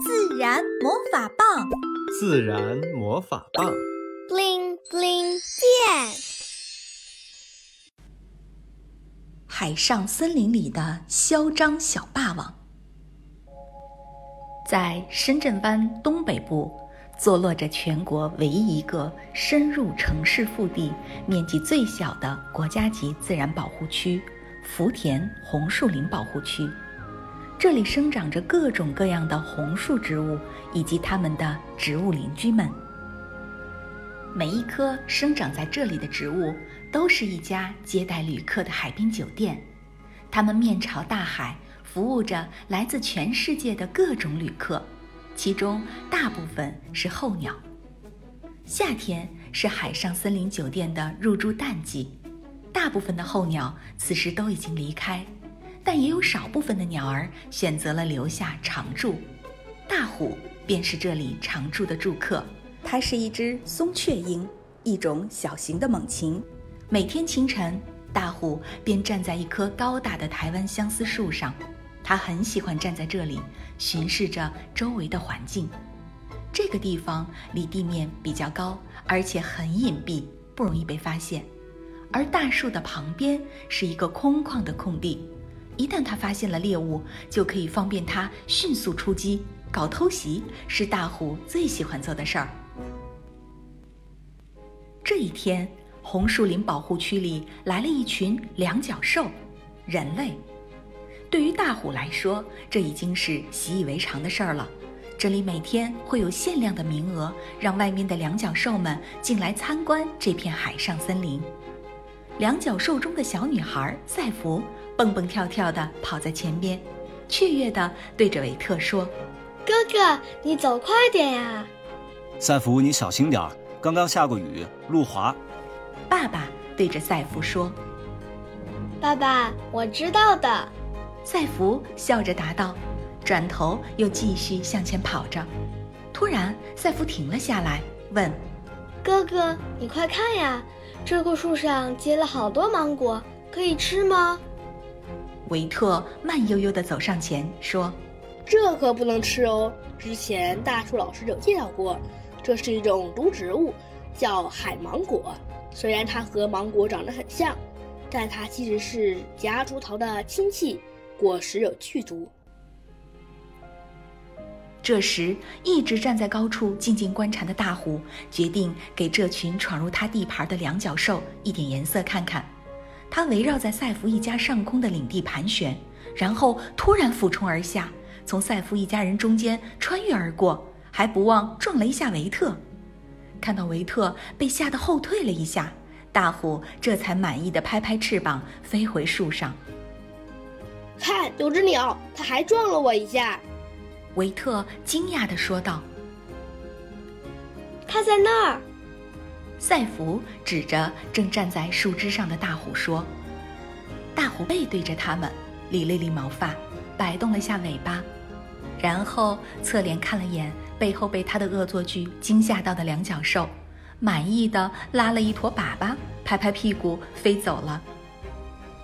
自然魔法棒，自然魔法棒，bling bling 变。海上森林里的嚣张小霸王，在深圳湾东北部，坐落着全国唯一一个深入城市腹地、面积最小的国家级自然保护区——福田红树林保护区。这里生长着各种各样的红树植物以及它们的植物邻居们。每一棵生长在这里的植物都是一家接待旅客的海滨酒店，它们面朝大海，服务着来自全世界的各种旅客，其中大部分是候鸟。夏天是海上森林酒店的入住淡季，大部分的候鸟此时都已经离开。但也有少部分的鸟儿选择了留下常住，大虎便是这里常住的住客。它是一只松雀鹰，一种小型的猛禽。每天清晨，大虎便站在一棵高大的台湾相思树上，它很喜欢站在这里巡视着周围的环境。这个地方离地面比较高，而且很隐蔽，不容易被发现。而大树的旁边是一个空旷的空地。一旦他发现了猎物，就可以方便他迅速出击。搞偷袭是大虎最喜欢做的事儿。这一天，红树林保护区里来了一群两脚兽，人类。对于大虎来说，这已经是习以为常的事儿了。这里每天会有限量的名额，让外面的两脚兽们进来参观这片海上森林。两脚兽中的小女孩赛弗。蹦蹦跳跳地跑在前边，雀跃地对着维特说：“哥哥，你走快点呀！”赛弗，你小心点儿，刚刚下过雨，路滑。爸爸对着赛弗说：“爸爸，我知道的。”赛弗笑着答道，转头又继续向前跑着。突然，赛弗停了下来，问：“哥哥，你快看呀，这棵树上结了好多芒果，可以吃吗？”维特慢悠悠地走上前说：“这可不能吃哦！之前大树老师有介绍过，这是一种毒植物，叫海芒果。虽然它和芒果长得很像，但它其实是夹竹桃的亲戚，果实有剧毒。”这时，一直站在高处静静观察的大虎决定给这群闯入他地盘的两脚兽一点颜色看看。它围绕在赛弗一家上空的领地盘旋，然后突然俯冲而下，从赛弗一家人中间穿越而过，还不忘撞了一下维特。看到维特被吓得后退了一下，大虎这才满意的拍拍翅膀飞回树上。看，有只鸟，它还撞了我一下。维特惊讶地说道：“它在那儿。”赛弗指着正站在树枝上的大虎说：“大虎背对着他们，理了理毛发，摆动了下尾巴，然后侧脸看了眼背后被他的恶作剧惊吓到的两脚兽，满意的拉了一坨粑粑，拍拍屁股飞走了。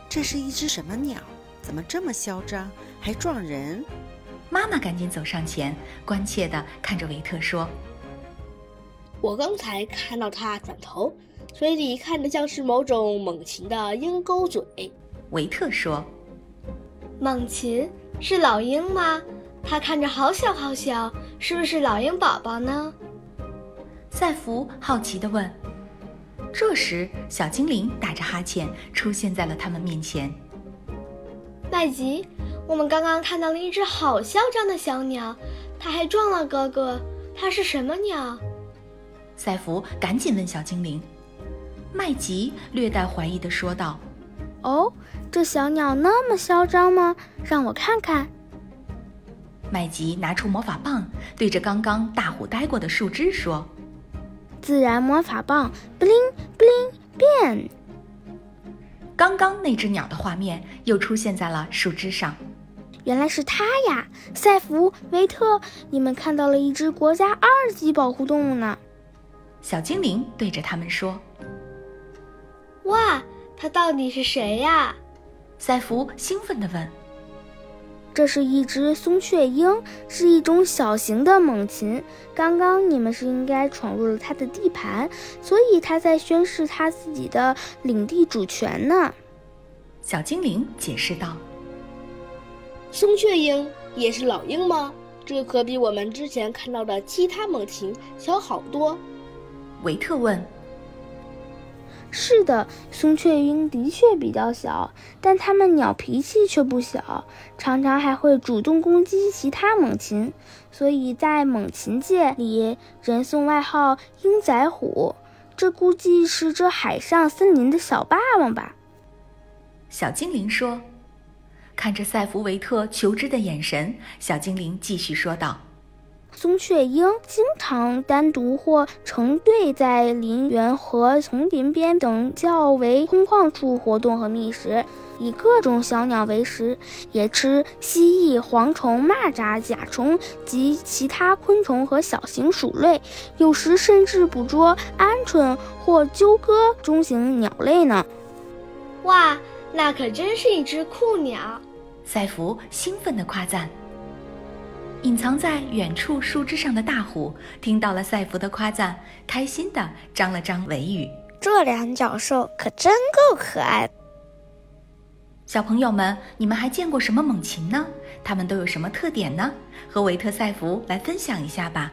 这是一只什么鸟？怎么这么嚣张，还撞人？”妈妈赶紧走上前，关切地看着维特说。我刚才看到他转头，嘴里看着像是某种猛禽的鹰钩嘴。维特说：“猛禽是老鹰吗？它看着好小好小，是不是老鹰宝宝呢？”赛弗好奇地问。这时，小精灵打着哈欠出现在了他们面前。麦吉，我们刚刚看到了一只好嚣张的小鸟，它还撞了哥哥。它是什么鸟？赛弗赶紧问小精灵，麦吉略带怀疑地说道：“哦，这小鸟那么嚣张吗？让我看看。”麦吉拿出魔法棒，对着刚刚大虎待过的树枝说：“自然魔法棒，bling bling 变。”刚刚那只鸟的画面又出现在了树枝上。原来是它呀！赛弗、维特，你们看到了一只国家二级保护动物呢。小精灵对着他们说：“哇，他到底是谁呀？”赛弗兴奋地问。这是一只松雀鹰，是一种小型的猛禽。刚刚你们是应该闯入了它的地盘，所以它在宣示它自己的领地主权呢。小精灵解释道：“松雀鹰也是老鹰吗？这可比我们之前看到的其他猛禽小好多。”维特问。是的，松雀鹰的确比较小，但它们鸟脾气却不小，常常还会主动攻击其他猛禽，所以在猛禽界里，人送外号“鹰仔虎”。这估计是这海上森林的小霸王吧？小精灵说。看着赛弗维特求知的眼神，小精灵继续说道。松雀鹰经常单独或成对在林园和丛林边等较为空旷处活动和觅食，以各种小鸟为食，也吃蜥蜴、蝗虫、蚂蚱、甲虫及其他昆虫和小型鼠类，有时甚至捕捉鹌鹑或鸠鸽中型鸟类呢。哇，那可真是一只酷鸟！赛弗兴奋地夸赞。隐藏在远处树枝上的大虎听到了赛弗的夸赞，开心的张了张尾羽。这两脚兽可真够可爱。小朋友们，你们还见过什么猛禽呢？它们都有什么特点呢？和维特赛弗来分享一下吧。